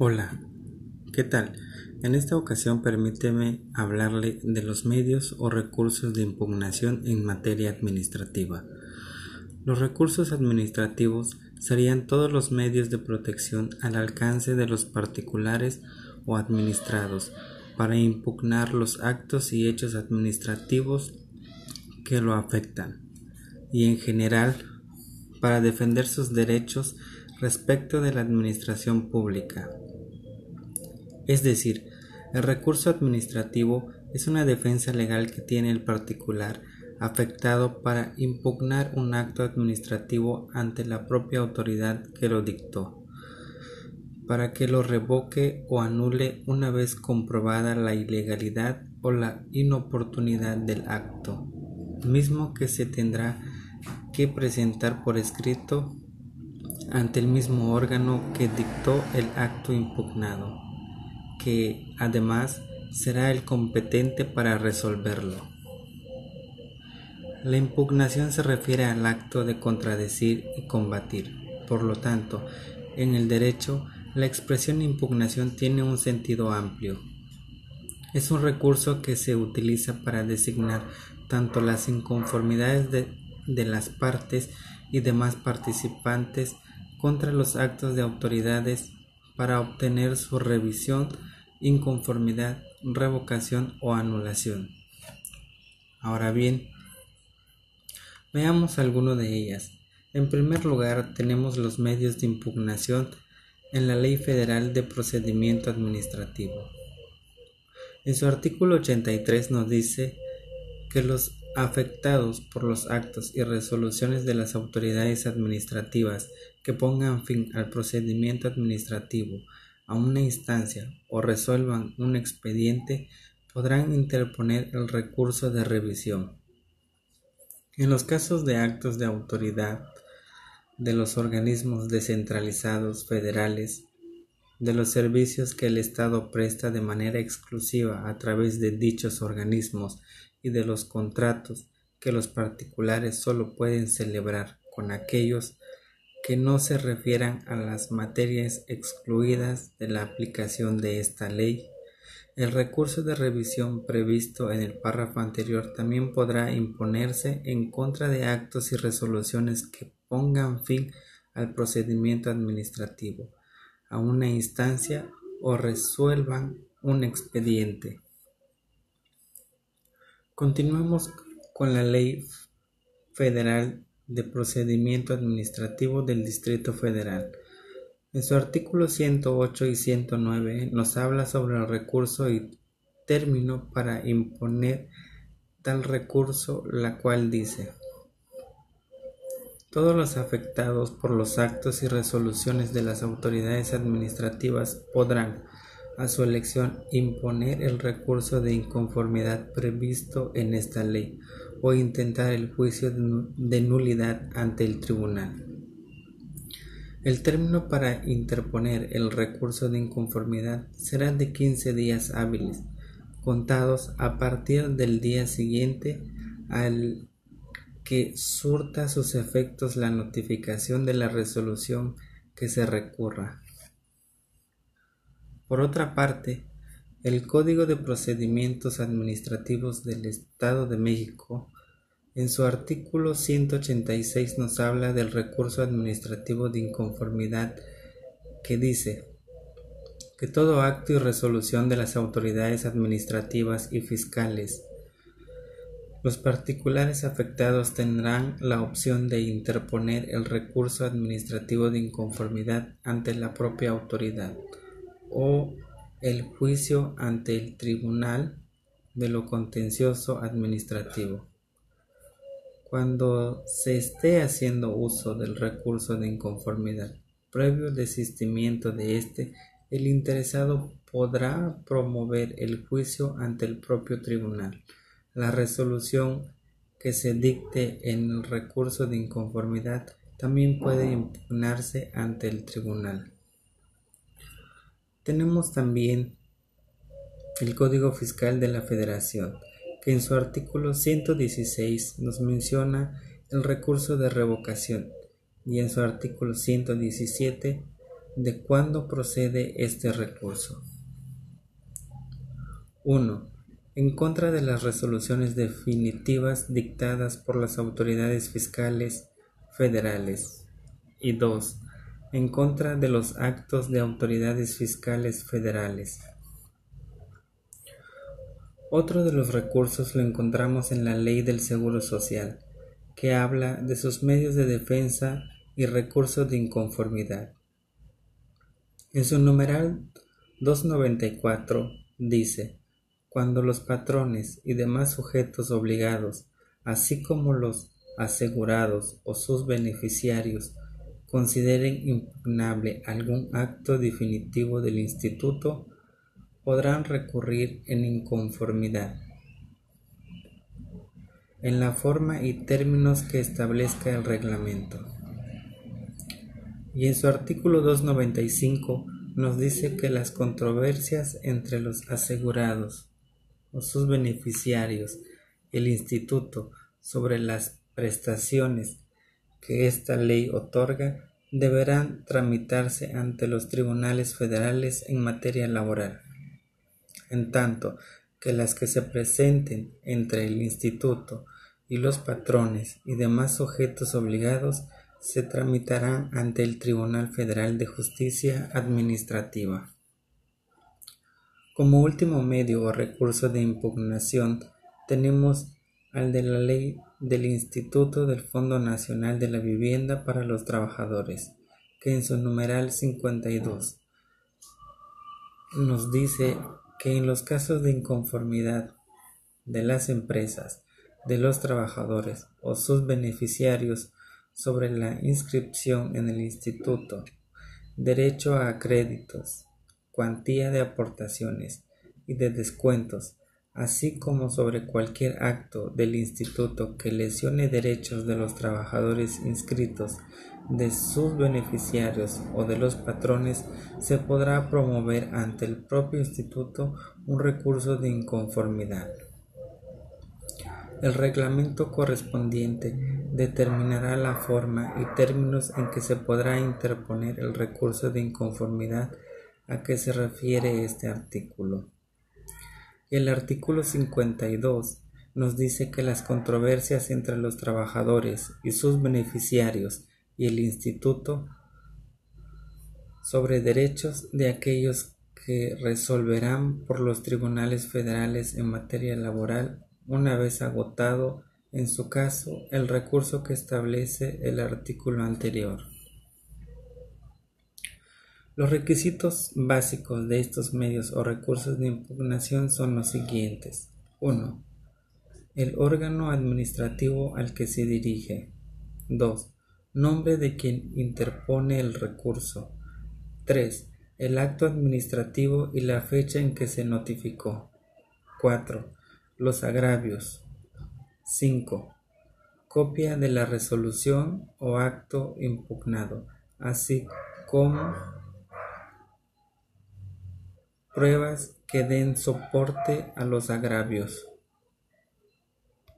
Hola, ¿qué tal? En esta ocasión permíteme hablarle de los medios o recursos de impugnación en materia administrativa. Los recursos administrativos serían todos los medios de protección al alcance de los particulares o administrados para impugnar los actos y hechos administrativos que lo afectan y en general para defender sus derechos respecto de la administración pública. Es decir, el recurso administrativo es una defensa legal que tiene el particular afectado para impugnar un acto administrativo ante la propia autoridad que lo dictó, para que lo revoque o anule una vez comprobada la ilegalidad o la inoportunidad del acto, mismo que se tendrá que presentar por escrito ante el mismo órgano que dictó el acto impugnado que además será el competente para resolverlo. La impugnación se refiere al acto de contradecir y combatir. Por lo tanto, en el derecho, la expresión impugnación tiene un sentido amplio. Es un recurso que se utiliza para designar tanto las inconformidades de, de las partes y demás participantes contra los actos de autoridades para obtener su revisión inconformidad, revocación o anulación. Ahora bien, veamos alguno de ellas. En primer lugar, tenemos los medios de impugnación en la Ley Federal de Procedimiento Administrativo. En su artículo 83 nos dice que los afectados por los actos y resoluciones de las autoridades administrativas que pongan fin al procedimiento administrativo a una instancia o resuelvan un expediente podrán interponer el recurso de revisión. En los casos de actos de autoridad de los organismos descentralizados federales, de los servicios que el Estado presta de manera exclusiva a través de dichos organismos y de los contratos que los particulares solo pueden celebrar con aquellos que no se refieran a las materias excluidas de la aplicación de esta ley. El recurso de revisión previsto en el párrafo anterior también podrá imponerse en contra de actos y resoluciones que pongan fin al procedimiento administrativo, a una instancia o resuelvan un expediente. Continuemos con la Ley Federal de Procedimiento Administrativo del Distrito Federal. En su artículo 108 y 109 nos habla sobre el recurso y término para imponer tal recurso, la cual dice todos los afectados por los actos y resoluciones de las autoridades administrativas podrán, a su elección, imponer el recurso de inconformidad previsto en esta ley o intentar el juicio de nulidad ante el tribunal. El término para interponer el recurso de inconformidad será de 15 días hábiles, contados a partir del día siguiente al que surta sus efectos la notificación de la resolución que se recurra. Por otra parte, el Código de Procedimientos Administrativos del Estado de México, en su artículo 186 nos habla del recurso administrativo de inconformidad que dice que todo acto y resolución de las autoridades administrativas y fiscales los particulares afectados tendrán la opción de interponer el recurso administrativo de inconformidad ante la propia autoridad o el juicio ante el Tribunal de lo Contencioso Administrativo. Cuando se esté haciendo uso del recurso de inconformidad, previo desistimiento de éste, el interesado podrá promover el juicio ante el propio tribunal. La resolución que se dicte en el recurso de inconformidad también puede impugnarse ante el tribunal. Tenemos también el Código Fiscal de la Federación, que en su artículo 116 nos menciona el recurso de revocación y en su artículo 117 de cuándo procede este recurso. 1. En contra de las resoluciones definitivas dictadas por las autoridades fiscales federales. Y 2. En contra de los actos de autoridades fiscales federales. Otro de los recursos lo encontramos en la Ley del Seguro Social, que habla de sus medios de defensa y recursos de inconformidad. En su numeral 294 dice, cuando los patrones y demás sujetos obligados, así como los asegurados o sus beneficiarios, consideren impugnable algún acto definitivo del instituto, podrán recurrir en inconformidad en la forma y términos que establezca el reglamento. Y en su artículo 295 nos dice que las controversias entre los asegurados o sus beneficiarios el instituto sobre las prestaciones que esta ley otorga deberán tramitarse ante los tribunales federales en materia laboral en tanto que las que se presenten entre el instituto y los patrones y demás sujetos obligados se tramitarán ante el Tribunal Federal de Justicia Administrativa. Como último medio o recurso de impugnación tenemos al de la ley del Instituto del Fondo Nacional de la Vivienda para los Trabajadores, que en su numeral 52 nos dice que en los casos de inconformidad de las empresas, de los trabajadores o sus beneficiarios sobre la inscripción en el instituto, derecho a créditos, cuantía de aportaciones y de descuentos, así como sobre cualquier acto del instituto que lesione derechos de los trabajadores inscritos de sus beneficiarios o de los patrones, se podrá promover ante el propio instituto un recurso de inconformidad. El reglamento correspondiente determinará la forma y términos en que se podrá interponer el recurso de inconformidad a que se refiere este artículo. El artículo 52 nos dice que las controversias entre los trabajadores y sus beneficiarios y el Instituto sobre derechos de aquellos que resolverán por los tribunales federales en materia laboral una vez agotado en su caso el recurso que establece el artículo anterior. Los requisitos básicos de estos medios o recursos de impugnación son los siguientes. 1. El órgano administrativo al que se dirige. 2 Nombre de quien interpone el recurso. 3. El acto administrativo y la fecha en que se notificó. 4. Los agravios. 5. Copia de la resolución o acto impugnado, así como pruebas que den soporte a los agravios.